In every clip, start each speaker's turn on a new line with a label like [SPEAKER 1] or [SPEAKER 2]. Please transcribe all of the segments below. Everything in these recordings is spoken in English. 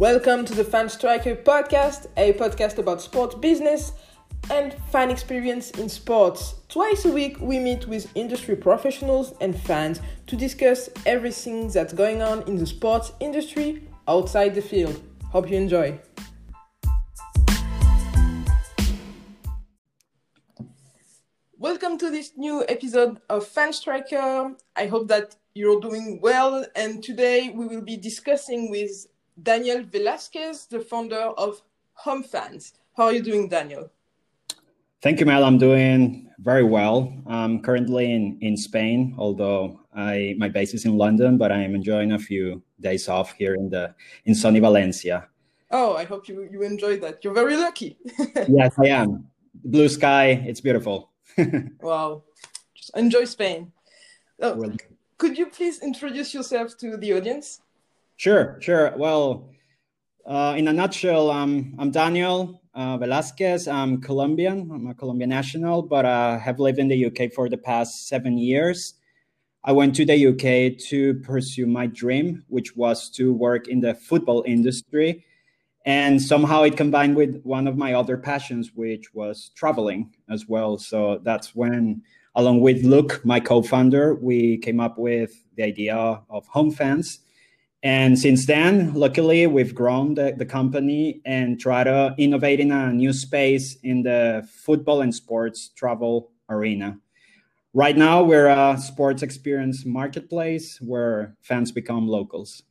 [SPEAKER 1] Welcome to the Fan Striker podcast, a podcast about sports business and fan experience in sports. Twice a week, we meet with industry professionals and fans to discuss everything that's going on in the sports industry outside the field. Hope you enjoy. Welcome to this new episode of Fan Striker. I hope that you're doing well, and today we will be discussing with Daniel Velasquez, the founder of Home Fans. How are you doing, Daniel?
[SPEAKER 2] Thank you, Mel. I'm doing very well. I'm currently in, in Spain, although I my base is in London, but I am enjoying a few days off here in the in sunny Valencia.
[SPEAKER 1] Oh, I hope you, you enjoy that. You're very lucky.
[SPEAKER 2] yes, I am. Blue sky, it's beautiful.
[SPEAKER 1] wow. Just enjoy Spain. Oh, could you please introduce yourself to the audience?
[SPEAKER 2] Sure, sure. Well, uh, in a nutshell, I'm, I'm Daniel uh, Velasquez. I'm Colombian. I'm a Colombian national, but I uh, have lived in the UK for the past seven years. I went to the UK to pursue my dream, which was to work in the football industry. And somehow it combined with one of my other passions, which was traveling as well. So that's when, along with Luke, my co founder, we came up with the idea of Home Fans and since then, luckily, we've grown the, the company and try to innovate in a new space in the football and sports travel arena. Right now, we're a sports experience marketplace where fans become locals.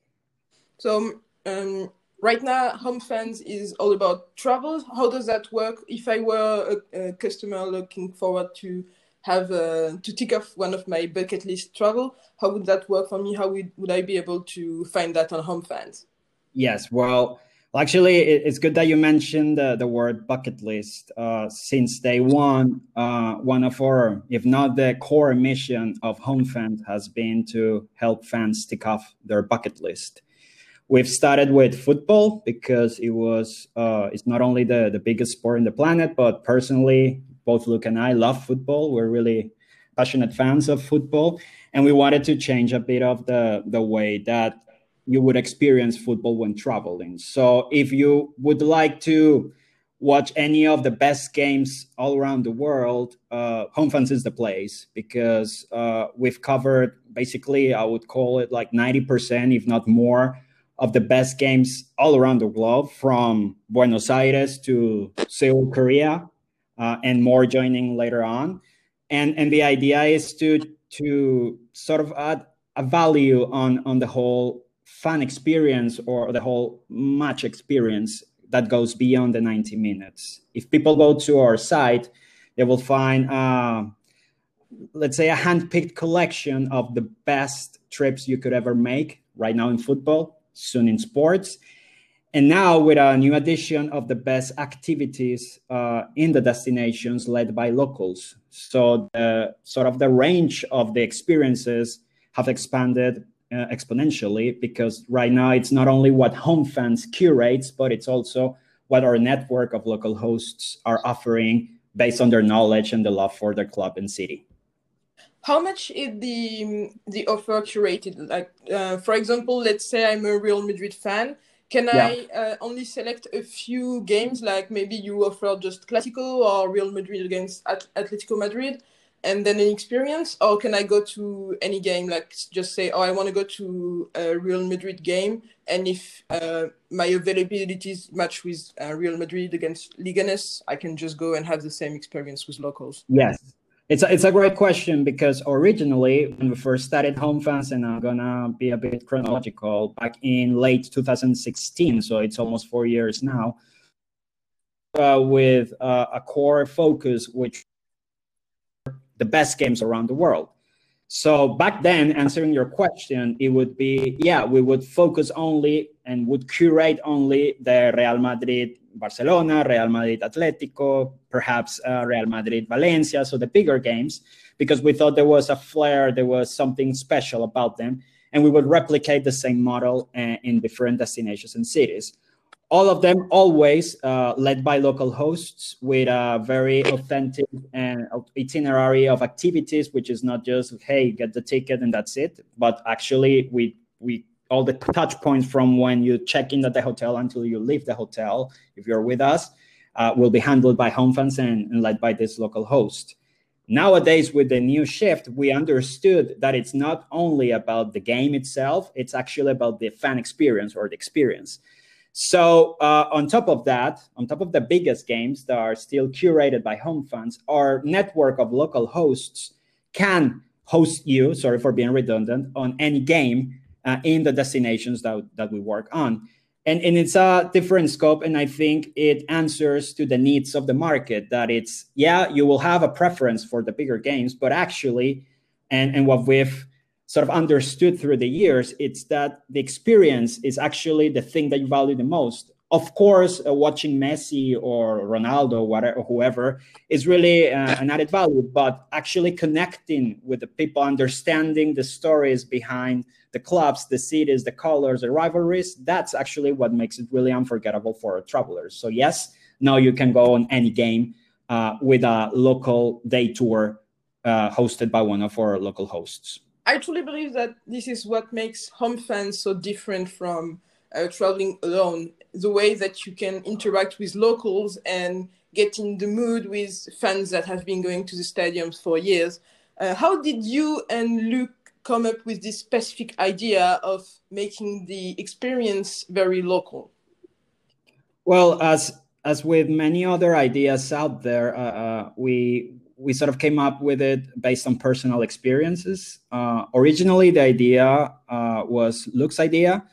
[SPEAKER 1] So, um, right now, Home Fans is all about travel. How does that work? If I were a, a customer looking forward to have uh, to tick off one of my bucket list travel how would that work for me? How would, would i be able to find that on home fans?
[SPEAKER 2] Yes well actually it's good that you mentioned the, the word bucket list uh, since day one uh, one of our if not the core mission of home fans has been to help fans tick off their bucket list. We've started with football because it was uh, it's not only the, the biggest sport in the planet but personally both Luke and I love football. We're really passionate fans of football, and we wanted to change a bit of the the way that you would experience football when traveling. So if you would like to watch any of the best games all around the world, uh, Home Fans is the place because uh, we've covered basically, I would call it like 90%, if not more, of the best games all around the globe from Buenos Aires to Seoul, Korea, uh, and more joining later on. And and the idea is to to sort of add a value on on the whole fan experience or the whole match experience that goes beyond the 90 minutes. If people go to our site, they will find, uh, let's say, a hand-picked collection of the best trips you could ever make right now in football, soon in sports, and now with a new addition of the best activities uh, in the destinations led by locals. So the sort of the range of the experiences have expanded uh, exponentially because right now it's not only what home fans curates but it's also what our network of local hosts are offering based on their knowledge and the love for their club and city.
[SPEAKER 1] How much is the the offer curated? Like uh, for example let's say i'm a real madrid fan can yeah. I uh, only select a few games, like maybe you offer just Clasico or Real Madrid against At- Atletico Madrid, and then an experience, or can I go to any game, like just say, oh, I want to go to a Real Madrid game, and if uh, my availabilities match with uh, Real Madrid against Leganes, I can just go and have the same experience with locals.
[SPEAKER 2] Yes, it's a, it's a great question because originally, when we first started Home Fans, and I'm gonna be a bit chronological, back in late 2016, so it's almost four years now, uh, with uh, a core focus, which the best games around the world. So back then, answering your question, it would be yeah, we would focus only and would curate only the Real Madrid Barcelona, Real Madrid Atletico, perhaps uh, Real Madrid Valencia, so the bigger games, because we thought there was a flair, there was something special about them, and we would replicate the same model uh, in different destinations and cities all of them always uh, led by local hosts with a very authentic and itinerary of activities which is not just hey get the ticket and that's it but actually we we all the touch points from when you check in at the hotel until you leave the hotel, if you're with us, uh, will be handled by HomeFans and, and led by this local host. Nowadays, with the new shift, we understood that it's not only about the game itself, it's actually about the fan experience or the experience. So, uh, on top of that, on top of the biggest games that are still curated by HomeFans, our network of local hosts can host you, sorry for being redundant, on any game uh, in the destinations that, that we work on. And, and it's a different scope and i think it answers to the needs of the market that it's yeah you will have a preference for the bigger games but actually and, and what we've sort of understood through the years it's that the experience is actually the thing that you value the most of course uh, watching messi or ronaldo whatever whoever is really uh, an added value but actually connecting with the people understanding the stories behind the clubs, the cities, the colors, the rivalries, that's actually what makes it really unforgettable for travelers. So, yes, now you can go on any game uh, with a local day tour uh, hosted by one of our local hosts.
[SPEAKER 1] I truly believe that this is what makes home fans so different from uh, traveling alone. The way that you can interact with locals and get in the mood with fans that have been going to the stadiums for years. Uh, how did you and Luke come up with this specific idea of making the experience very local?
[SPEAKER 2] Well, as as with many other ideas out there, uh, uh, we we sort of came up with it based on personal experiences. Uh, originally, the idea uh, was Luke's idea,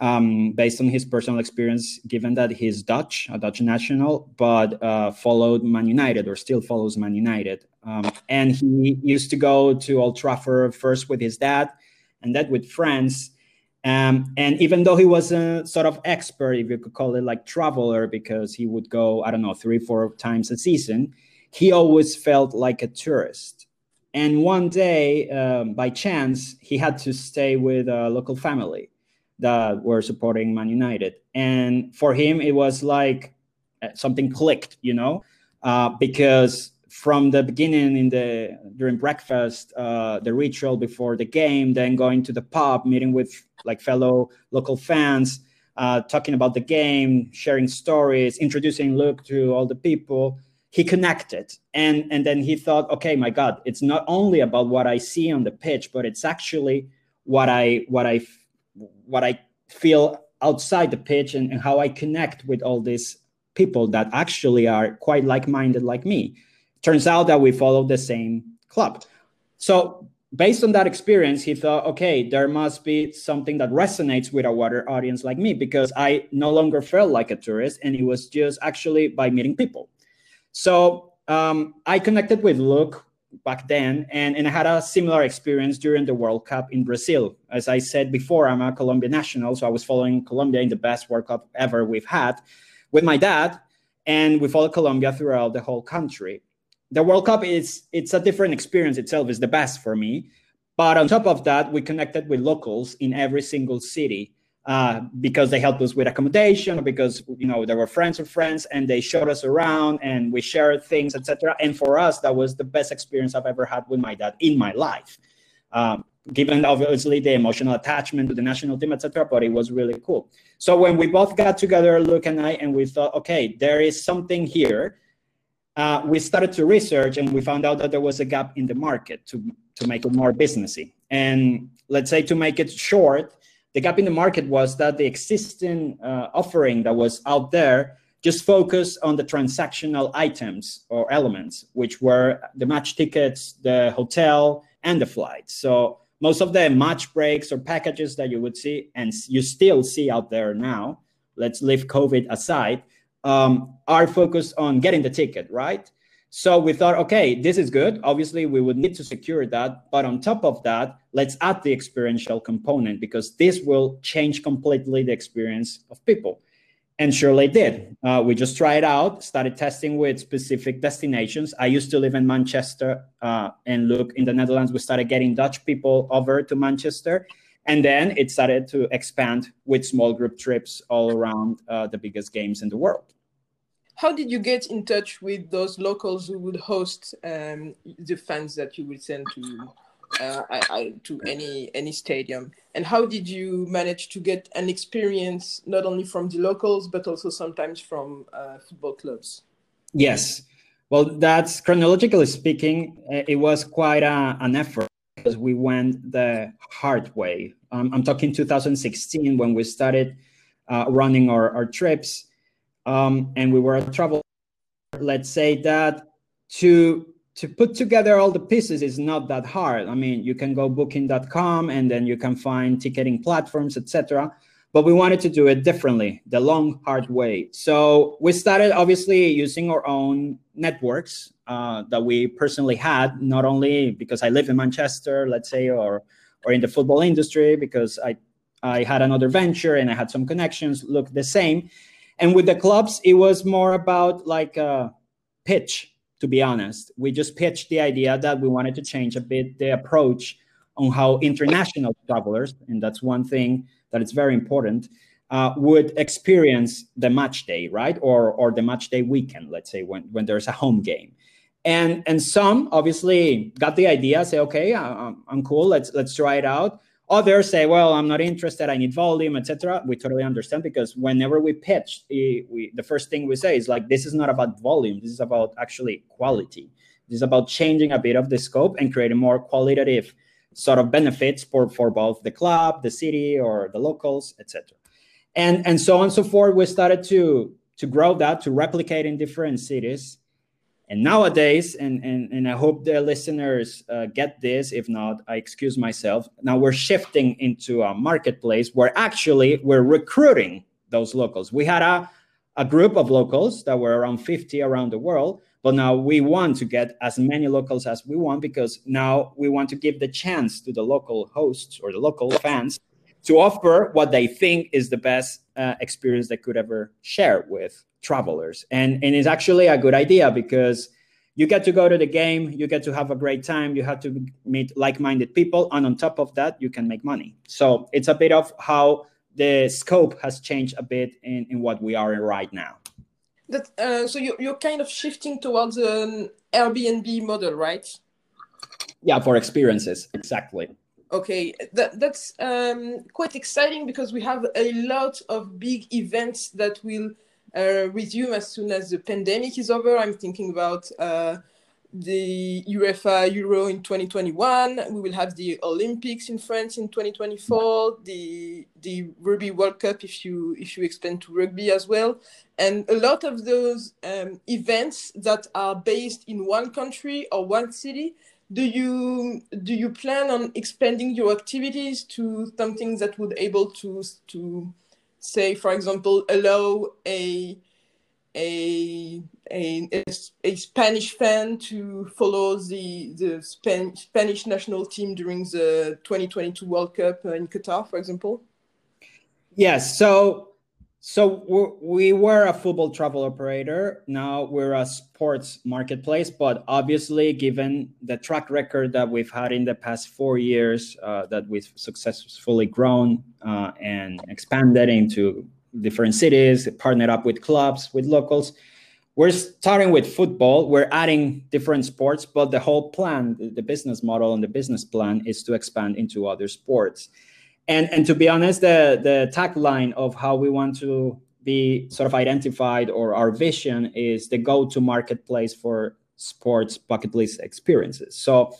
[SPEAKER 2] um, based on his personal experience, given that he's Dutch, a Dutch national, but uh, followed Man United or still follows Man United. Um, and he used to go to Old Trafford first with his dad and then with friends. Um, and even though he was a sort of expert, if you could call it like traveler, because he would go, I don't know, three, four times a season, he always felt like a tourist. And one day, um, by chance, he had to stay with a local family that were supporting Man United. And for him, it was like uh, something clicked, you know, uh, because from the beginning in the during breakfast, uh, the ritual before the game, then going to the pub, meeting with like fellow local fans, uh, talking about the game, sharing stories, introducing Luke to all the people. He connected, and and then he thought, okay, my God, it's not only about what I see on the pitch, but it's actually what I what I what I feel outside the pitch and, and how I connect with all these people that actually are quite like-minded like me turns out that we follow the same club. So based on that experience, he thought, okay, there must be something that resonates with a water audience like me because I no longer felt like a tourist, and it was just actually by meeting people. So um, I connected with Luke back then, and, and I had a similar experience during the World Cup in Brazil. As I said before, I'm a Colombia national, so I was following Colombia in the best World Cup ever we've had with my dad, and we followed Colombia throughout the whole country the World Cup is it's a different experience itself. is the best for me, but on top of that, we connected with locals in every single city uh, because they helped us with accommodation, or because you know they were friends of friends, and they showed us around, and we shared things, etc. And for us, that was the best experience I've ever had with my dad in my life. Um, given obviously the emotional attachment to the national team, etc. But it was really cool. So when we both got together, Luke and I, and we thought, okay, there is something here uh, we started to research and we found out that there was a gap in the market to, to make it more businessy. And let's say to make it short, the gap in the market was that the existing uh, offering that was out there just focused on the transactional items or elements, which were the match tickets, the hotel, and the flight. So most of the match breaks or packages that you would see, and you still see out there now, let's leave COVID aside, um, are focused on getting the ticket, right? So we thought, okay, this is good. Obviously, we would need to secure that. But on top of that, let's add the experiential component because this will change completely the experience of people. And surely did. Uh, we just tried out, started testing with specific destinations. I used to live in Manchester uh, and Luke in the Netherlands. We started getting Dutch people over to Manchester. And then it started to expand with small group trips all around uh, the biggest games in the world.
[SPEAKER 1] How did you get in touch with those locals who would host um, the fans that you would send to uh, I, I, to any any stadium. And how did you manage to get an experience not only from the locals but also sometimes from uh, football clubs?
[SPEAKER 2] Yes, well, that's chronologically speaking, uh, it was quite a, an effort because we went the hard way. Um, I'm talking 2016 when we started uh, running our, our trips, um, and we were a travel. Let's say that to to put together all the pieces is not that hard. I mean, you can go booking.com and then you can find ticketing platforms, etc. But we wanted to do it differently, the long, hard way. So we started obviously using our own networks uh, that we personally had, not only because I live in Manchester, let's say, or or in the football industry, because I I had another venture and I had some connections, Luke the same. And with the clubs, it was more about like a pitch to be honest. We just pitched the idea that we wanted to change a bit the approach on how international travelers, and that's one thing that is very important, uh, would experience the match day, right? Or, or the match day weekend, let's say, when, when there's a home game. And, and some obviously got the idea, say, okay, I'm, I'm cool, let's, let's try it out. Others say, well, I'm not interested. I need volume, etc. We totally understand because whenever we pitch, we, the first thing we say is like, this is not about volume. This is about actually quality. This is about changing a bit of the scope and creating more qualitative sort of benefits for, for both the club, the city, or the locals, etc. And and so on and so forth. We started to to grow that to replicate in different cities and nowadays, and, and, and I hope the listeners uh, get this, if not, I excuse myself. Now we're shifting into a marketplace where actually we're recruiting those locals. We had a, a group of locals that were around 50 around the world, but now we want to get as many locals as we want because now we want to give the chance to the local hosts or the local fans to offer what they think is the best uh, experience they could ever share with travelers. And, and it's actually a good idea because you get to go to the game, you get to have a great time, you have to meet like minded people. And on top of that, you can make money. So it's a bit of how the scope has changed a bit in, in what we are in right now.
[SPEAKER 1] That, uh, so you, you're kind of shifting towards an Airbnb model, right?
[SPEAKER 2] Yeah, for experiences, exactly.
[SPEAKER 1] Okay, that, that's um, quite exciting because we have a lot of big events that will resume as soon as the pandemic is over. I'm thinking about uh, the UEFA Euro in 2021. We will have the Olympics in France in 2024. The the Rugby World Cup, if you if you expand to rugby as well, and a lot of those um, events that are based in one country or one city do you do you plan on expanding your activities to something that would able to to say for example allow a a a, a Spanish fan to follow the the Span Spanish national team during the 2022 World Cup in Qatar, for example?
[SPEAKER 2] Yes. So so we were a football travel operator. Now we're a sports marketplace. But obviously, given the track record that we've had in the past four years, uh, that we've successfully grown uh, and expanded into different cities, partnered up with clubs, with locals, we're starting with football. We're adding different sports, but the whole plan, the business model and the business plan is to expand into other sports and and to be honest the the tagline of how we want to be sort of identified or our vision is the go-to marketplace for sports bucket list experiences. So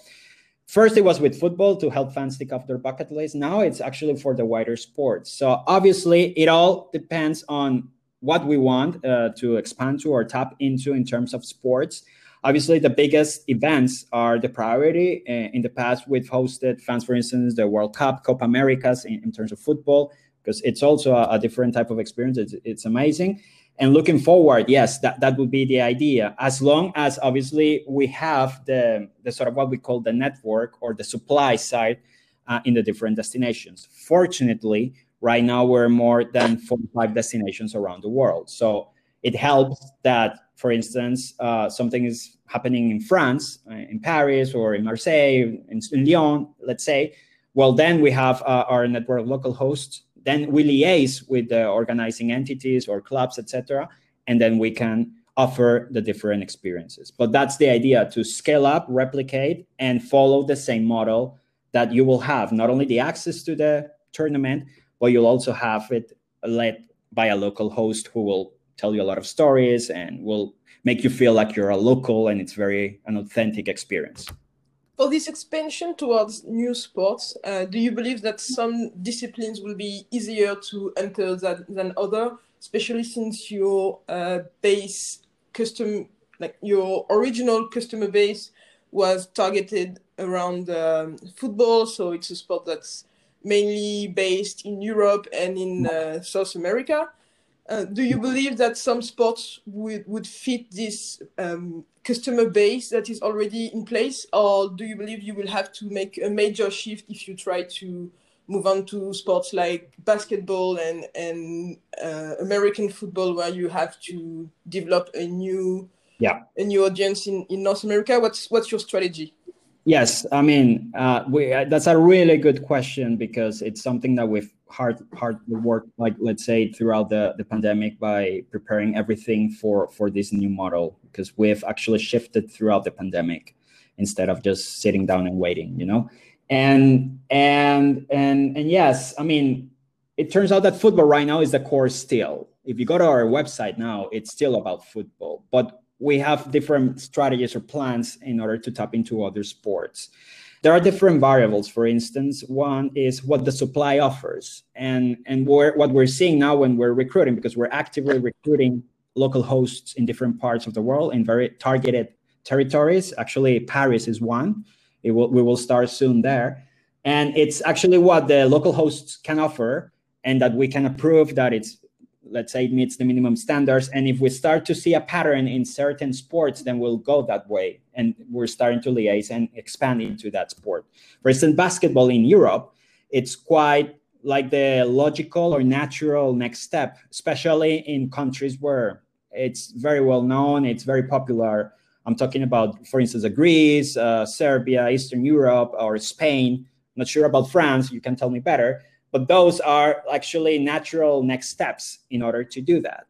[SPEAKER 2] first it was with football to help fans tick off their bucket list. Now it's actually for the wider sports. So obviously it all depends on what we want uh, to expand to or tap into in terms of sports Obviously, the biggest events are the priority. Uh, in the past, we've hosted fans, for instance, the World Cup, Copa Americas in, in terms of football, because it's also a, a, different type of experience. It's, it's amazing. And looking forward, yes, that, that would be the idea. As long as obviously we have the, the sort of what we call the network or the supply side uh, in the different destinations. Fortunately, right now we're more than 45 destinations around the world. So it helps that for instance, uh, something is happening in France, uh, in Paris, or in Marseille, in, in, Lyon, let's say, well, then we have uh, our network of local hosts. Then we liaise with the organizing entities or clubs, etc., and then we can offer the different experiences. But that's the idea: to scale up, replicate, and follow the same model that you will have not only the access to the tournament, but you'll also have it led by a local host who will tell you a lot of stories and will make you feel like you're a local and it's very an authentic experience.
[SPEAKER 1] For this expansion towards new sports, uh, do you believe that some disciplines will be easier to enter than, than other, especially since your uh, base custom, like your original customer base was targeted around um, football, so it's a sport that's mainly based in Europe and in uh, South America. Uh, do you believe that some sports would, would fit this um, customer base that is already in place, or do you believe you will have to make a major shift if you try to move on to sports like basketball and and uh, American football, where you have to develop a new
[SPEAKER 2] yeah
[SPEAKER 1] a new audience in, in North America? What's what's your strategy?
[SPEAKER 2] Yes, I mean uh, we, uh, that's a really good question because it's something that we've hard hard work like let's say throughout the, the pandemic by preparing everything for for this new model because we've actually shifted throughout the pandemic instead of just sitting down and waiting you know and and and and yes i mean it turns out that football right now is the core still if you go to our website now it's still about football but we have different strategies or plans in order to tap into other sports. There are different variables. For instance, one is what the supply offers, and and we're, what we're seeing now when we're recruiting, because we're actively recruiting local hosts in different parts of the world in very targeted territories. Actually, Paris is one. It will, we will start soon there, and it's actually what the local hosts can offer, and that we can approve that it's let's say it meets the minimum standards. And if we start to see a pattern in certain sports then we'll go that way. And we're starting to liaise and expand into that sport. For instance basketball in europe it's quite like the logical or natural next step especially in countries where it's very well known it's very popular. I'm talking about for instance greece uh, serbia eastern europe or spain. I'm not sure about france you can tell me better but those are actually natural next steps in order to do that.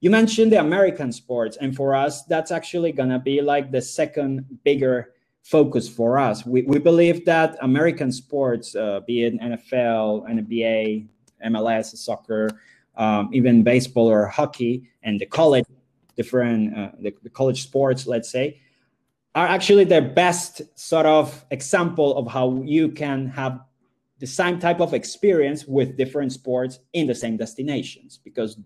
[SPEAKER 2] You mentioned the American sports, and for us, that's actually to be like the second bigger focus for us. We, we believe that American sports, uh, be it NFL, NBA, MLS, soccer, um, even baseball or hockey, and the college, different uh, the, the college sports, let's say, are actually the best sort of example of how you can have the same type of experience with different sports in the same destinations because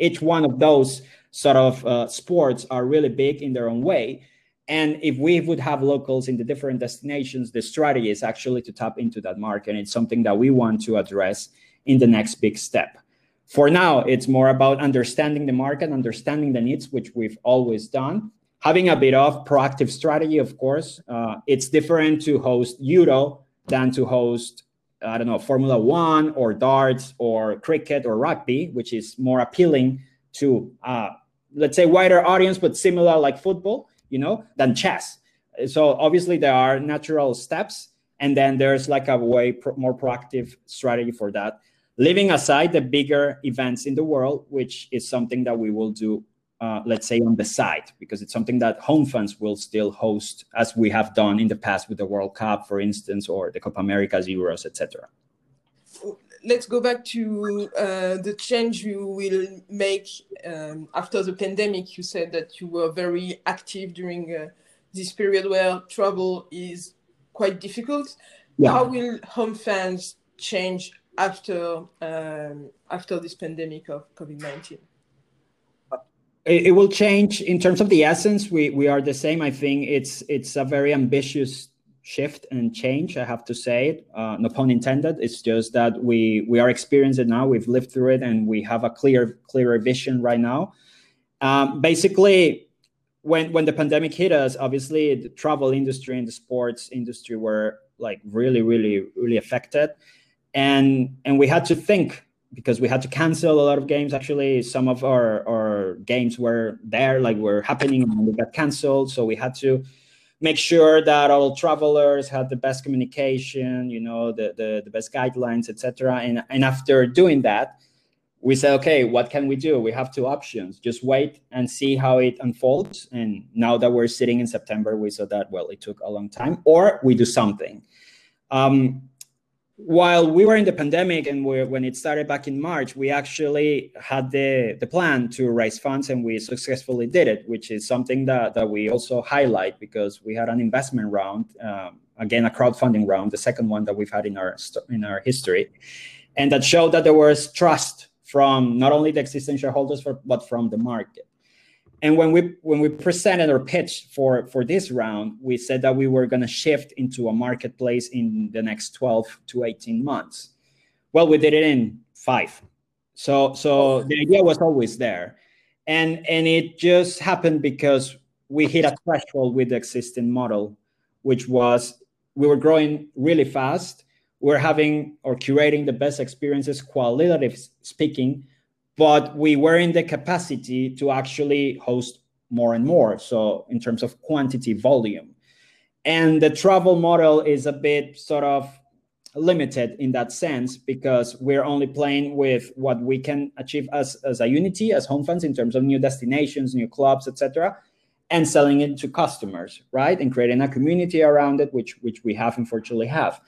[SPEAKER 2] each one of those sort of uh, sports are really big in their own way. And if we would have locals in the different destinations the strategy is actually to tap into that market and it's something that we want to address in the next big step. For now it's more about understanding the market understanding the needs which we've always done. Having a bit of proactive strategy of course uh, it's different to host euro than to host I don't know, Formula One or darts or cricket or rugby, which is more appealing to, uh, let's say, wider audience, but similar like football, you know, than chess. So obviously there are natural steps, and then there's like a way pro- more proactive strategy for that. Leaving aside the bigger events in the world, which is something that we will do uh, let's say on the side because it's something that home fans will still host as we have done in the past with the world cup for instance or the copa americas euros etc
[SPEAKER 1] let's go back to uh, the change you will make um, after the pandemic. You said that you were very active during uh, this period where travel is quite difficult. Yeah. how will home fans change after um, after this pandemic of covid-19
[SPEAKER 2] it, will change in terms of the essence. We we are the same. I think it's it's a very ambitious shift and change. I have to say, uh, no pun intended. It's just that we we are experiencing it now. We've lived through it, and we have a clear clearer vision right now. Um, basically, when when the pandemic hit us, obviously the travel industry and the sports industry were like really really really affected, and and we had to think because we had to cancel a lot of games. Actually, some of our, our games were there, like were happening, and we got canceled. So we had to make sure that all travelers had the best communication, you know, the the, the best guidelines, etc. And and after doing that, we said, okay, what can we do? We have two options: just wait and see how it unfolds. And now that we're sitting in September, we saw that well, it took a long time, or we do something. Um, while we were in the pandemic and we, when it started back in March, we actually had the, the plan to raise funds and we successfully did it, which is something that, that we also highlight because we had an investment round, um, again, a crowdfunding round, the second one that we've had in our, in our history. And that showed that there was trust from not only the existing shareholders, for, but from the market. And when we when we presented our pitch for for this round, we said that we were going to shift into a marketplace in the next 12 to 18 months. Well, we did it in 5. So so the idea was always there. And and it just happened because we hit a threshold with the existing model, which was we were growing really fast. We're having or curating the best experiences, qualitative speaking, but we were in the capacity to actually host more and more. So in terms of quantity, volume. And the travel model is a bit sort of limited in that sense because we're only playing with what we can achieve as, as a unity, as home fans in terms of new destinations, new clubs, etc., and selling it to customers, right? And creating a community around it, which which we have unfortunately have.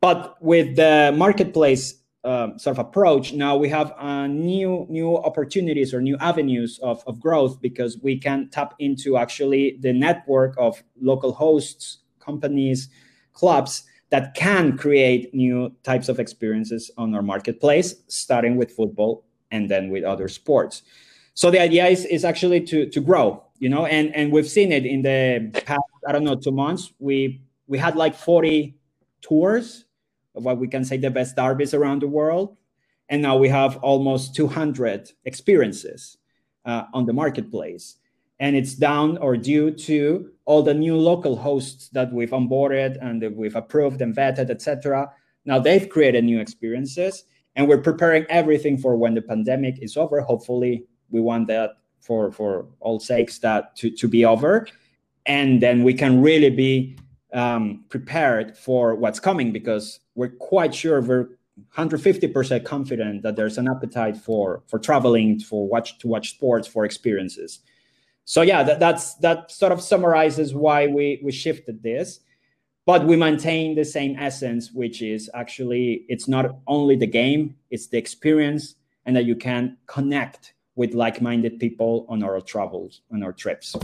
[SPEAKER 2] But with the marketplace um, sort of approach, now we have uh, new new opportunities or new avenues of, of growth because we can tap into actually the network of local hosts, companies, clubs that can create new types of experiences on our marketplace, starting with football and then with other sports. So the idea is, is actually to, to grow, you know, and, and we've seen it in the past, I don't know, two months. We we had like 40 tours what we can say the best derbies around the world. And now we have almost 200 experiences uh, on the marketplace. And it's down or due to all the new local hosts that we've onboarded and we've approved and vetted, etc. Now they've created new experiences, and we're preparing everything for when the pandemic is over. Hopefully, we want that for for all sakes that to, to be over, and then we can really be um, prepared for what's coming because we're quite sure we're 150% confident that there's an appetite for for traveling for watch to watch sports for experiences. So yeah that, that's that sort of summarizes why we we shifted this. But we maintain the same essence which is actually it's not only the game it's the experience and that you can connect with like-minded people on our travels on our trips.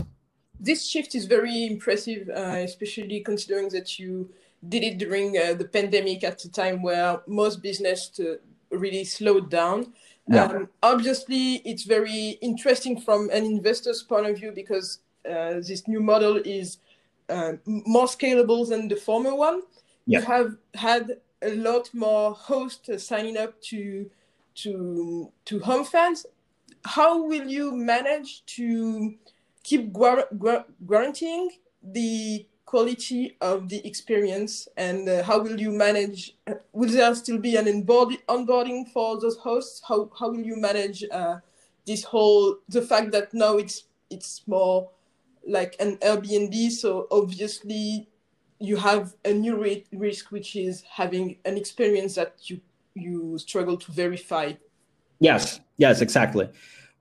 [SPEAKER 1] This shift is very impressive, uh, especially considering that you did it during uh, the pandemic at a time where most business really slowed down. Yeah. Um, obviously, it's very interesting from an investor's point of view because uh, this new model is uh, more scalable than the former one. Yeah. You have had a lot more hosts signing up to to to home fans. How will you manage to keep guaranteeing the quality of the experience and uh, how will you manage uh, will there still be an onboarding for those hosts? How, how will you manage uh, this whole the fact that now it's it's more like an airbnb so obviously you have a new risk which is having an experience that you you struggle to verify.
[SPEAKER 2] Yes yes exactly.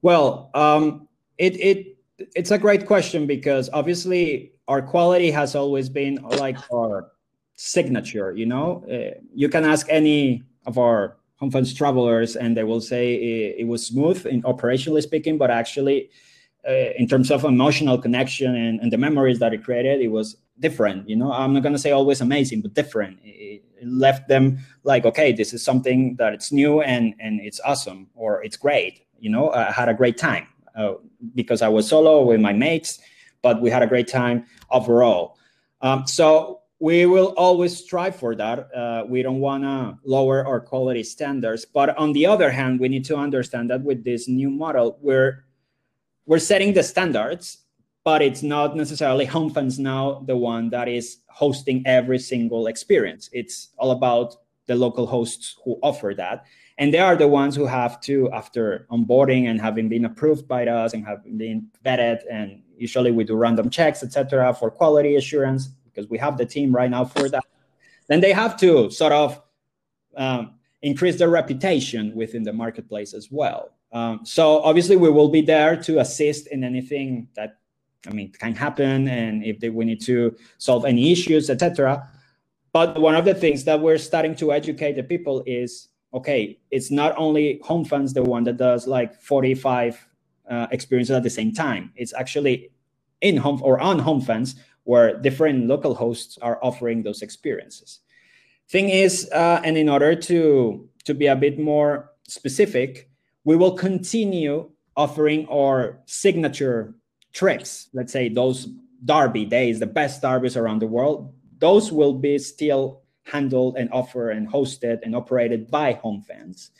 [SPEAKER 2] Well um, it it it's a great question because obviously our quality has always been like our signature you know? Uh, you can ask any of our fans travelers and they will say it, it was smooth in operationally speaking but actually uh, in terms of emotional connection and, and, the memories that it created it was different you know? I'm not going to say always amazing but different. It, it, left them like okay this is something that it's new and and it's awesome or it's great you know? I had a great time uh, because I was solo with my mates, but we had a great time overall. Um, so we will always strive for that. Uh, we don't want to lower our quality standards, but on the other hand, we need to understand that with this new model, we're we're setting the standards, but it's not necessarily home fans now the one that is hosting every single experience. It's all about the local hosts who offer that and they are the ones who have to after onboarding and having been approved by us and having been vetted and usually we do random checks etc for quality assurance because we have the team right now for that then they have to sort of um, increase their reputation within the marketplace as well. Um, so obviously we will be there to assist in anything that i mean can happen and if they, we need to solve any issues etc but one of the things that we're starting to educate the people is okay, it's not only home fans the one that does like 45 uh, experiences at the same time. It's actually in home or on home fans where different local hosts are offering those experiences. Thing is, uh, and in order to to be a bit more specific, we will continue offering our signature trips. Let's say those derby days, the best derbies around the world. Those will be still handled and offered and hosted and operated by home fans.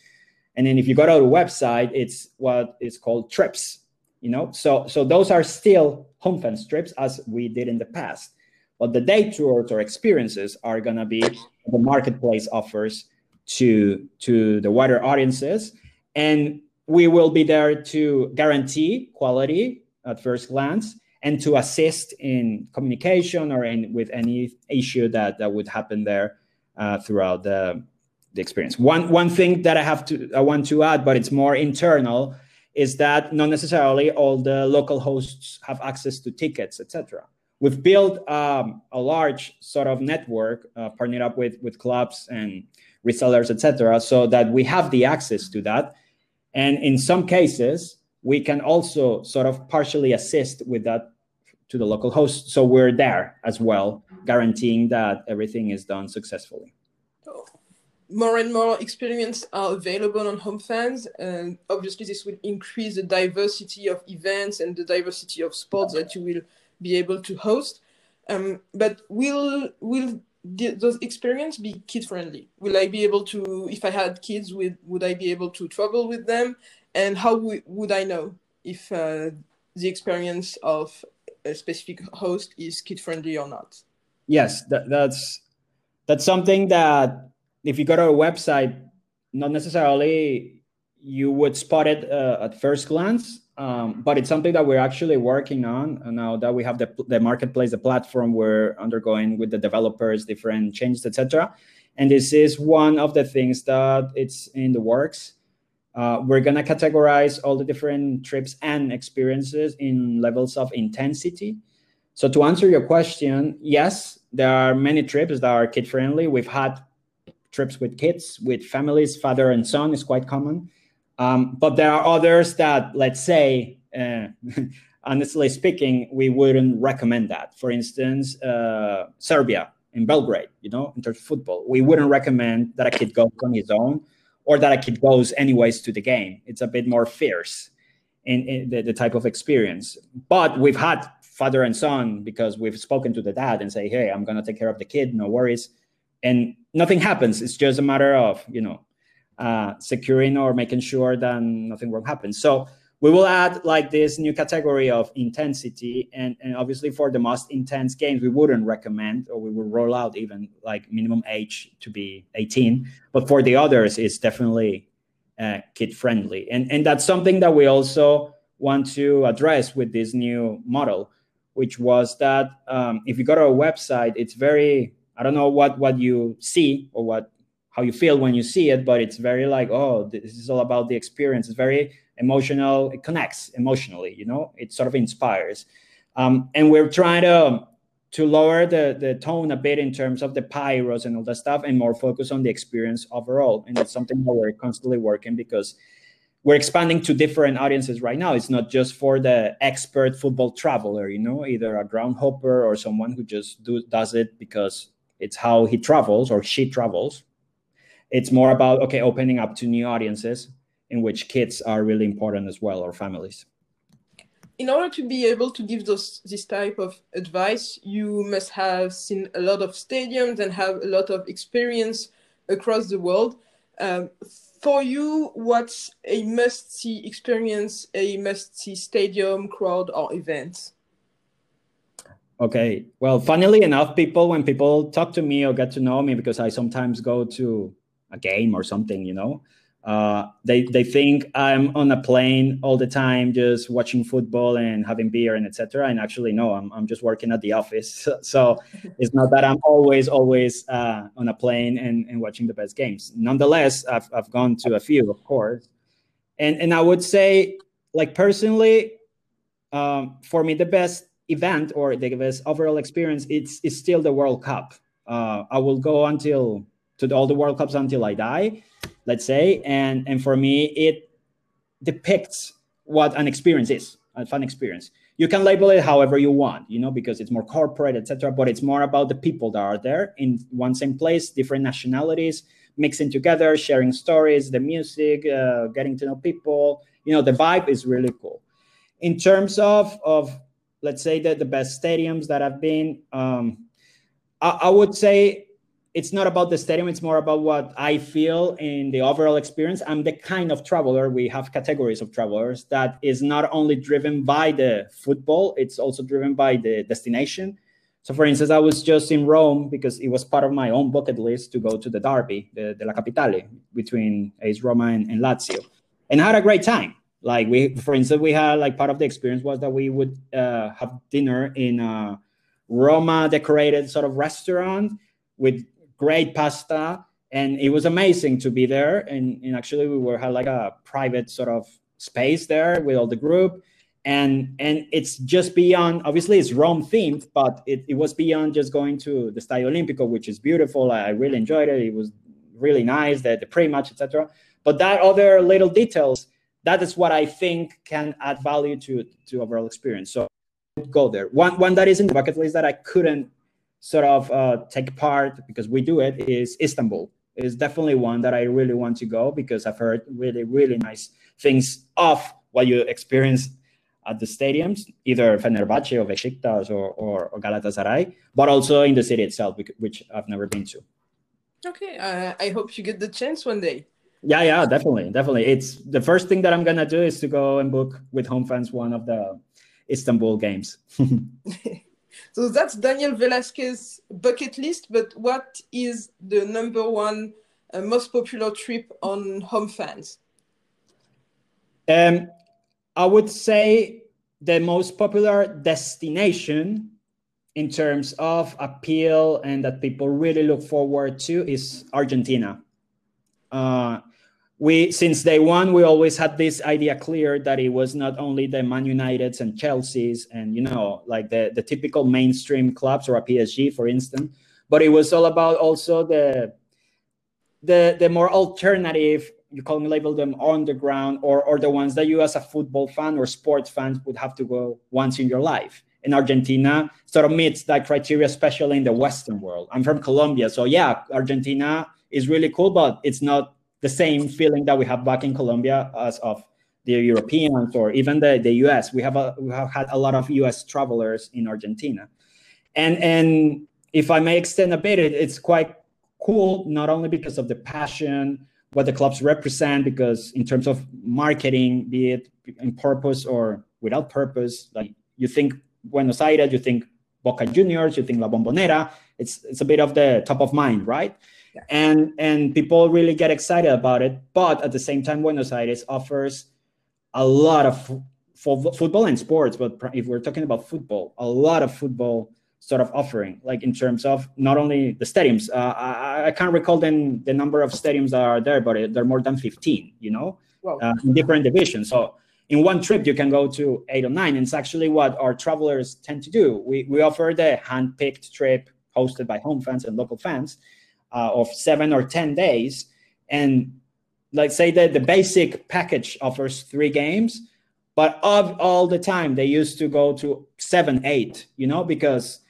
[SPEAKER 2] And then if you go to the website, it's what is called trips. You know, so so those are still home fans trips as we did in the past. But the day tours or experiences are gonna be the marketplace offers to to the wider audiences, and we will be there to guarantee quality at first glance and to assist in communication or in with any issue that that would happen there uh, throughout the the experience. One one thing that I have to I want to add, but it's more internal, is that not necessarily all the local hosts have access to tickets, etc. We've built um, a large sort of network, uh, partnered up with with clubs and resellers, etc., so that we have the access to that. And in some cases, we can also sort of partially assist with that to the local host. So we're there as well, guaranteeing that everything is done successfully.
[SPEAKER 1] More and more experience are available on home fans, and obviously this will increase the diversity of events and the diversity of sports that you will be able to host. Um, but will will those experience be kid friendly? Will I be able to, if I had kids, with would I be able to travel with them? And how would I know if uh, the experience of a specific host is kid friendly or not.
[SPEAKER 2] Yes, that, that's that's something that if you go to a website, not necessarily you would spot it uh, at first glance, um, but it's something that we're actually working on now that we have the, the marketplace, the platform we're undergoing with the developers, different changes, etc. And this is one of the things that it's in the works. Uh, we're going to categorize all the different trips and experiences in levels of intensity. So to answer your question, yes, there are many trips that are kid friendly. We've had trips with kids, with families, father and son is quite common. Um, but there are others that, let's say, uh, honestly speaking, we wouldn't recommend that. For instance, uh, Serbia in Belgrade, you know, in terms of football, we wouldn't recommend that a kid goes on his own or that a kid goes anyways to the game. It's a bit more fierce in, in the, the, type of experience. But we've had father and son because we've spoken to the dad and say, hey, I'm gonna take care of the kid, no worries. And nothing happens. It's just a matter of, you know, uh, securing or making sure that nothing wrong happens. So we will add like this new category of intensity and, and obviously for the most intense games we wouldn't recommend or we will roll out even like minimum age to be 18 but for the others it's definitely uh, kid friendly and and that's something that we also want to address with this new model which was that um, if you go to a website it's very i don't know what what you see or what how you feel when you see it but it's very like oh this is all about the experience. It's very emotional it connects emotionally you know? It sort of inspires. Um, and we're trying to to lower the the tone a bit in terms of the pyros and all that stuff and more focus on the experience overall. And it's something that we're constantly working because we're expanding to different audiences right now. It's not just for the expert football traveler you know? Either a ground hopper or someone who just do, does it because it's how he travels or she travels. It's more about okay opening up to new audiences in which kids are really important as well or families.
[SPEAKER 1] In order to be able to give those this type of advice you must have seen a lot of stadiums and have a lot of experience across the world. Um, for you what's a must see experience a must see stadium crowd or event?
[SPEAKER 2] Okay well funnily enough people when people talk to me or get to know me because i sometimes go to a game or something you know uh, they they think I'm on a plane all the time, just watching football and having beer and etc. And actually, no, I'm I'm just working at the office. So, it's not that I'm always always uh, on a plane and, and watching the best games. Nonetheless, I've I've gone to a few, of course, and and I would say, like personally, um, for me, the best event or the best overall experience it's is still the World Cup. Uh, I will go until to all the World Cups until I die, let's say. And and for me, it depicts what an experience is, a fun experience. You can label it however you want, you know, because it's more corporate, etc. But it's more about the people that are there in one same place, different nationalities, mixing together, sharing stories, the music, uh, getting to know people. You know, the vibe is really cool. In terms of of let's say that the best stadiums that I've been, um, I, I would say it's not about the stadium it's more about what i feel in the overall experience. I'm the kind of traveler we have categories of travelers that is not only driven by the football it's also driven by the destination. So for instance i was just in rome because it was part of my own bucket list to go to the derby the, the la capitale between AS roma and, and lazio. And I had a great time. Like we for instance we had like part of the experience was that we would uh, have dinner in a roma decorated sort of restaurant with great pasta, and it was amazing to be there. And, and actually, we were had like a private sort of space there with all the group, and and it's just beyond. Obviously, it's Rome themed, but it, it was beyond just going to the Stadio Olimpico, which is beautiful. I, I really enjoyed it. It was really nice, the, the pre-match, etc. But that other little details, that is what I think can add value to to overall experience. So go there. One one that is in the bucket list that I couldn't sort of uh, take part because we do it is Istanbul. Is definitely one that I really want to go because I've heard really really nice things of what you experience at the stadiums, either Fenerbahce or Besiktas or, or, or Galatasaray, but also in the city itself, which I've never been to.
[SPEAKER 1] Okay, uh, I hope you get the chance one day.
[SPEAKER 2] Yeah, yeah, definitely, definitely. It's the first thing that I'm gonna do is to go and book with home fans one of the Istanbul games.
[SPEAKER 1] So that's Daniel Velasquez's bucket list. But what is the number one uh, most popular trip on home fans?
[SPEAKER 2] Um, I would say the most popular destination in terms of appeal and that people really look forward to is Argentina. Uh, we since day one we always had this idea clear that it was not only the Man Uniteds and Chelsea's and you know like the the typical mainstream clubs or a PSG for instance, but it was all about also the the the more alternative you can label them underground or or the ones that you as a football fan or sports fan would have to go once in your life. in Argentina sort of meets that criteria, especially in the Western world. I'm from Colombia, so yeah, Argentina is really cool, but it's not the same feeling that we have back in Colombia as of the Europeans or even the, the US. We have a, we have had a lot of US travelers in Argentina. And and if I may extend a bit, it, it's quite cool, not only because of the passion, what the clubs represent, because in terms of marketing, be it in purpose or without purpose, like you think Buenos Aires, you think Boca Juniors, you think La Bombonera, it's it's a bit of the top of mind, right? Yeah. and and people really get excited about it. But at the same time, Buenos Aires offers a lot of f- football and sports. But if we're talking about football, a lot of football sort of offering, like in terms of not only the stadiums. Uh, I, I, can't recall the, the number of stadiums that are there, but they're more than 15, you know, wow. uh, in different divisions. So in one trip, you can go to eight or nine. And it's actually what our travelers tend to do. We, we offer the hand-picked trip hosted by home fans and local fans uh, of seven or 10 days. And let's say that the basic package offers three games, but of all the time, they used to go to seven, eight, you know, because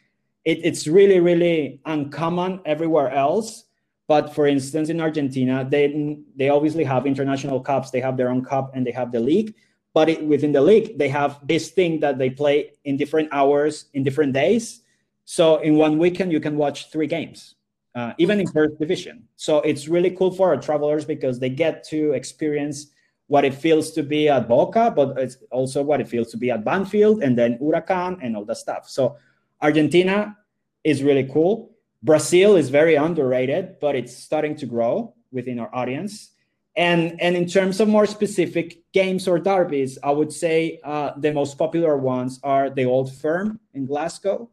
[SPEAKER 2] it, it's really, really uncommon everywhere else. But for instance, in Argentina, they they obviously have international cups. They have their own cup and they have the league. But it, within the league, they have this thing that they play in different hours, in different days. So in one weekend, you can watch three games uh, even in first division. So it's really cool for our travelers because they get to experience what it feels to be at Boca, but it's also what it feels to be at Banfield and then Huracan and all that stuff. So Argentina is really cool. Brazil is very underrated, but it's starting to grow within our audience. And, and in terms of more specific games or derbies, I would say uh, the most popular ones are the Old Firm in Glasgow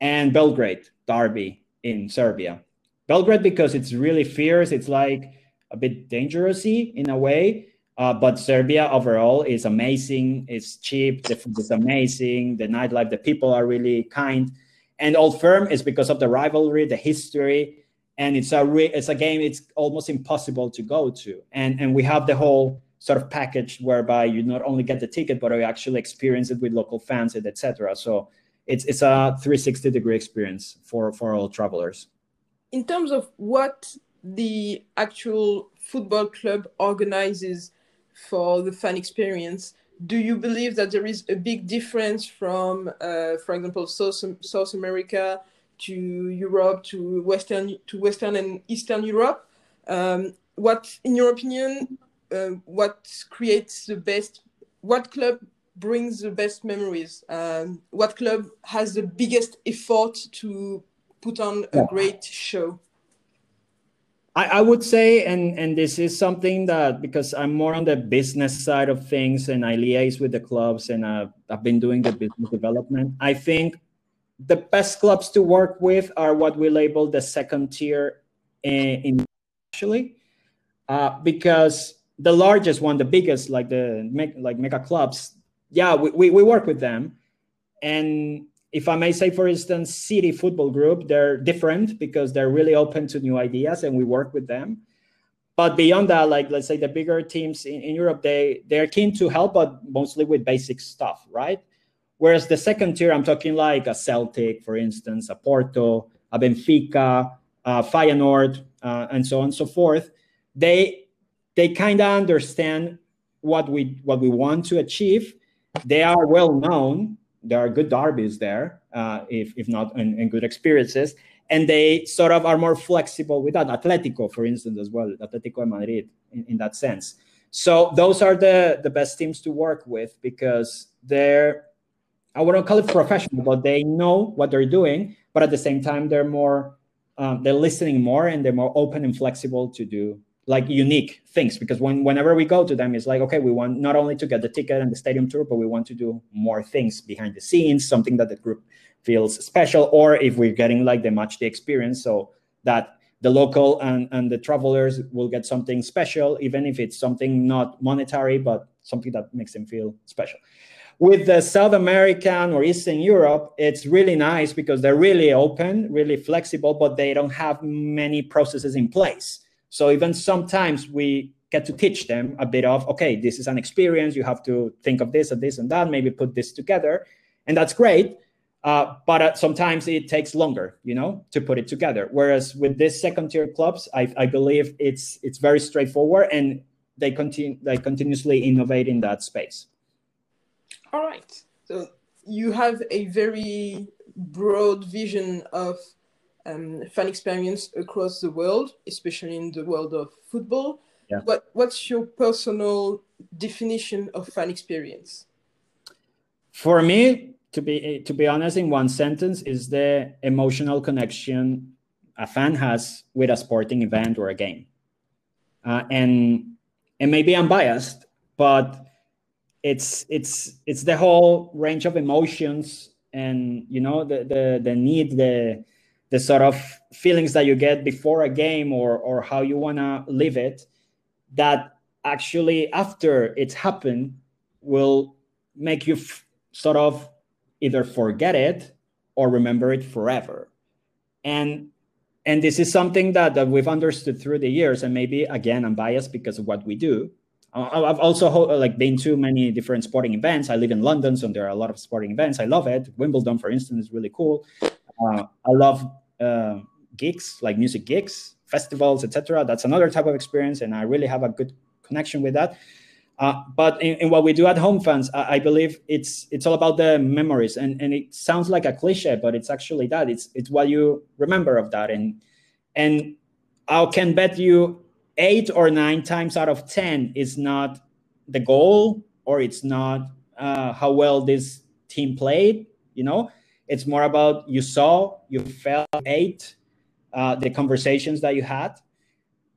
[SPEAKER 2] and Belgrade Derby in Serbia. Belgrade because it's really fierce. It's like a bit dangerousy in a way. Uh, but Serbia overall is amazing. It's cheap. The food is amazing. The nightlife, the people are really kind. And Old Firm is because of the rivalry, the history, and it's a re- it's a game it's almost impossible to go to. And and we have the whole sort of package whereby you not only get the ticket but you actually experience it with local fans, and etc. So it's it's a 360 degree experience for for all travelers.
[SPEAKER 1] In terms of what the actual football club organizes for the fan experience, do you believe that there is a big difference from, uh, for example, South, South America to Europe to Western to Western and Eastern Europe? Um, what, in your opinion, uh, what creates the best? What club brings the best memories? Um, what club has the biggest effort to put on a great show?
[SPEAKER 2] I, I would say, and and this is something that because I'm more on the business side of things, and I liaise with the clubs, and uh, I've been doing the business development. I think the best clubs to work with are what we label the second tier in, in actually, uh, because the largest one, the biggest, like the like mega clubs, yeah, we, we, we work with them, and if I may say, for instance, City Football Group, they're different because they're really open to new ideas and we work with them. But beyond that, like let's say the bigger teams in, in Europe, they they're keen to help, but mostly with basic stuff, right? Whereas the second tier, I'm talking like a Celtic, for instance, a Porto, a Benfica, a Feyenoord, uh, and so on and so forth. They they kind of understand what we what we want to achieve. They are well known there are good derbies there, uh, if, if not in, good experiences. And they sort of are more flexible with that. Atletico, for instance, as well, Atletico de Madrid, in, in that sense. So those are the, the best teams to work with because they're, I wouldn't call it professional, but they know what they're doing. But at the same time, they're more, um, they're listening more and they're more open and flexible to do like unique things because when whenever we go to them it's like okay we want not only to get the ticket and the stadium tour but we want to do more things behind the scenes something that the group feels special or if we're getting like the match day experience so that the local and, and the travelers will get something special even if it's something not monetary but something that makes them feel special. With the south american or eastern europe it's really nice because they're really open really flexible but they don't have many processes in place so even sometimes we get to teach them a bit of, okay, this is an experience. You have to think of this and this and that, maybe put this together. And that's great. Uh, but uh, sometimes it takes longer, you know, to put it together. Whereas with this second tier clubs, I, I believe it's it's very straightforward and they continue they continuously innovate in that space.
[SPEAKER 1] All right. So you have a very broad vision of um, fan experience across the world, especially in the world of football. Yeah. What What's your personal definition of fan experience?
[SPEAKER 2] For me, to be to be honest, in one sentence, is the emotional connection a fan has with a sporting event or a game. Uh, and and maybe I'm biased, but it's it's it's the whole range of emotions and you know the the the need the the sort of feelings that you get before a game or or how you want to live it that actually after it's happened will make you sort of either forget it or remember it forever. And and this is something that, that we've understood through the years and maybe again i'm biased because of what we do. I've also like been to many different sporting events. I live in london so there are a lot of sporting events. I love it. Wimbledon for instance is really cool uh, I love uh, gigs, like music gigs, festivals, etc. That's another type of experience, and I really have a good connection with that. Uh, but in, in, what we do at Home Fans, I, I, believe it's it's all about the memories, and and it sounds like a cliche, but it's actually that. It's it's what you remember of that, and and I can bet you eight or nine times out of ten is not the goal, or it's not uh, how well this team played. You know, it's more about you saw, you felt, ate, uh, the conversations that you had,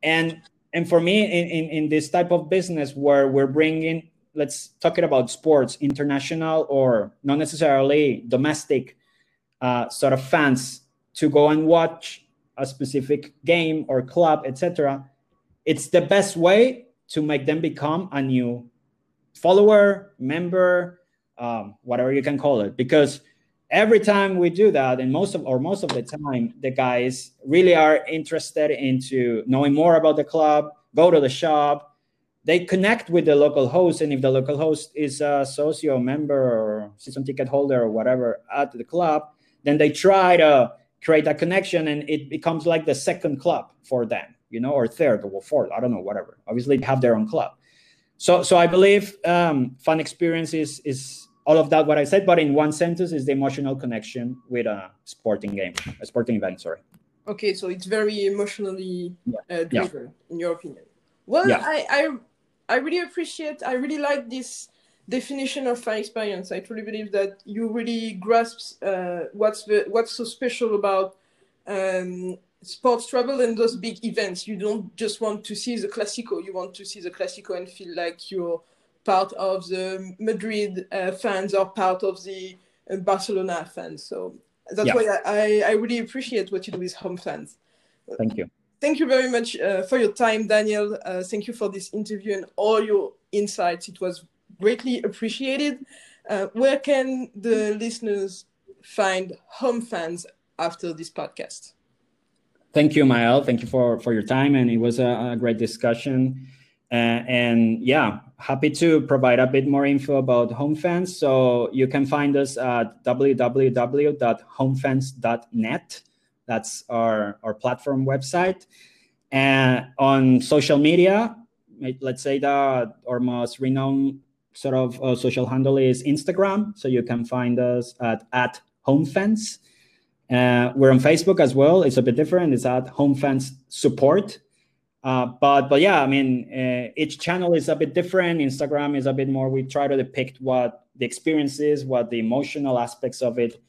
[SPEAKER 2] and and for me, in, in in this type of business where we're bringing, let's talk it about sports, international or not necessarily domestic, uh, sort of fans to go and watch a specific game or club, etc. It's the best way to make them become a new follower, member, um, whatever you can call it, because every time we do that, and most of or most of the time, the guys really are interested into knowing more about the club, go to the shop, they connect with the local host, and if the local host is a socio member or season ticket holder or whatever at the club, then they try to create a connection, and it becomes like the second club for them, you know, or third or fourth. I don't know, whatever. Obviously, they have their own club. So, so I believe um, fun experience is is all of that what I said, but in one sentence is the emotional connection with a sporting game, a sporting event. Sorry.
[SPEAKER 1] Okay, so it's very emotionally uh, driven, yeah. in your opinion. Well, yeah. I, I I really appreciate. I really like this definition of fan experience. I truly believe that you really grasp uh, what's the, what's so special about um, sports travel and those big events. You don't just want to see the Clasico. You want to see the Clasico and feel like you're part of the Madrid uh, fans or part of the uh, Barcelona fans. So that's yeah. why I, I really appreciate what you do with home fans.
[SPEAKER 2] Thank you.
[SPEAKER 1] Thank you very much uh, for your time, Daniel. Uh, thank you for this interview and all your insights. It was greatly appreciated. Uh, where can the listeners find home fans after this podcast?
[SPEAKER 2] Thank you, Mael. Thank you for, for your time. And it was a, a great discussion. Uh, and yeah, happy to provide a bit more info about home fans. So you can find us at www.homefans.net. That's our, our platform website. And on social media, let's say that our most renowned sort of uh, social handle is Instagram. So you can find us at, at homefans. Uh, we're on Facebook as well. It's a bit different. It's at homefans support. Uh, but but yeah, I mean, uh, each channel is a bit different. Instagram is a bit more. We try to depict what the experience is, what the emotional aspects of it,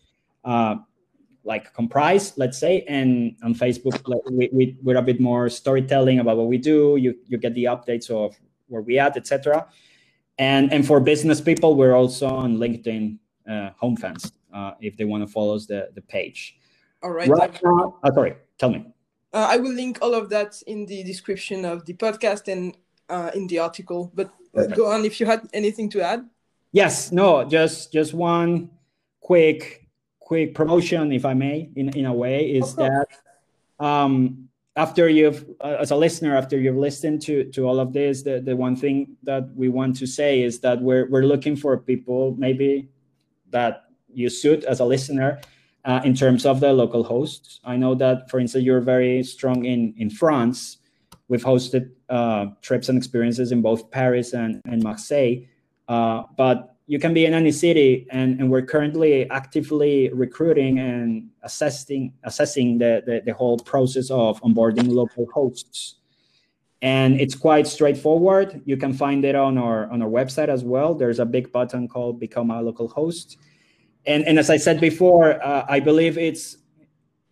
[SPEAKER 2] uh, like comprise. Let's say, and on Facebook, we, we we're a bit more storytelling about what we do. You you get the updates of where we at, etc. And and for business people, we're also on LinkedIn uh, Home Fans uh, if they want to follow us the the page.
[SPEAKER 1] All right.
[SPEAKER 2] right now, sorry. Tell me.
[SPEAKER 1] Uh, I will link all of that in the description of the podcast and uh, in the article. But go on if you had anything to add.
[SPEAKER 2] Yes, no, just just one quick quick promotion, if I may, in in a way, is that um, after you've uh, as a listener, after you've listened to to all of this, the the one thing that we want to say is that we're we're looking for people maybe that you suit as a listener uh, in terms of the local hosts. I know that, for instance, you're very strong in in France. We've hosted uh, trips and experiences in both Paris and, and Marseille, uh, but you can be in any city, and, and we're currently actively recruiting and assessing assessing the, the, the whole process of onboarding local hosts. And it's quite straightforward. You can find it on our on our website as well. There's a big button called "Become a Local Host." And and as I said before, uh, I believe it's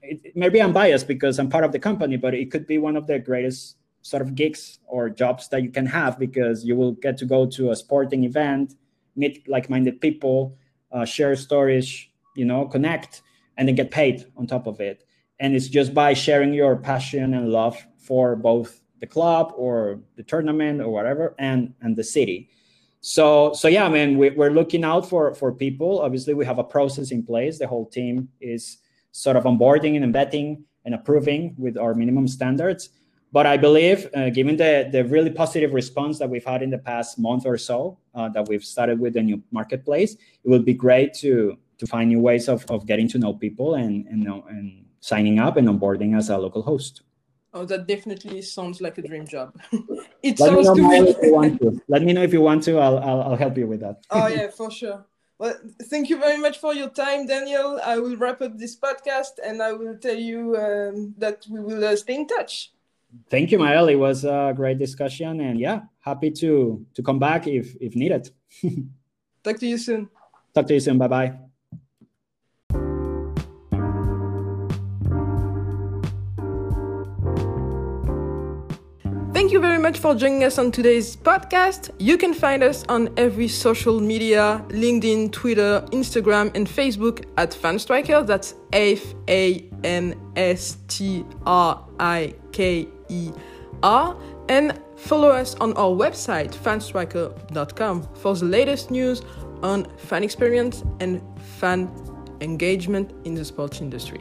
[SPEAKER 2] it, maybe I'm biased because I'm part of the company, but it could be one of the greatest sort of gigs or jobs that you can have because you will get to go to a sporting event, meet like-minded people, uh, share stories, you know, connect, and then get paid on top of it. And it's just by sharing your passion and love for both the club or the tournament or whatever, and and the city. So, so yeah, I mean, we, we're looking out for for people. Obviously, we have a process in place. The whole team is sort of onboarding and vetting and approving with our minimum standards. But I believe, uh, given the the really positive response that we've had in the past month or so, uh, that we've started with the new marketplace, it would be great to to find new ways of, of getting to know people and and, and signing up and onboarding as a local host.
[SPEAKER 1] Oh, that definitely sounds like a dream job. it Let sounds to
[SPEAKER 2] me. If you want to. Let me know if you want to. I'll, I'll, I'll help you with that.
[SPEAKER 1] oh yeah, for sure. Well, thank you very much for your time, Daniel. I will wrap up this podcast and I will tell you um, that we will uh, stay in touch.
[SPEAKER 2] Thank you, Mael. It was a great discussion, and yeah, happy to to come back if if needed.
[SPEAKER 1] Talk to you soon.
[SPEAKER 2] Talk to you soon. Bye bye.
[SPEAKER 1] Thank you very much for joining us on today's podcast. You can find us on every social media LinkedIn, Twitter, Instagram, and Facebook at Fanstriker. That's F A N S T R I K E R. And follow us on our website, fanstriker.com, for the latest news on fan experience and fan engagement in the sports industry.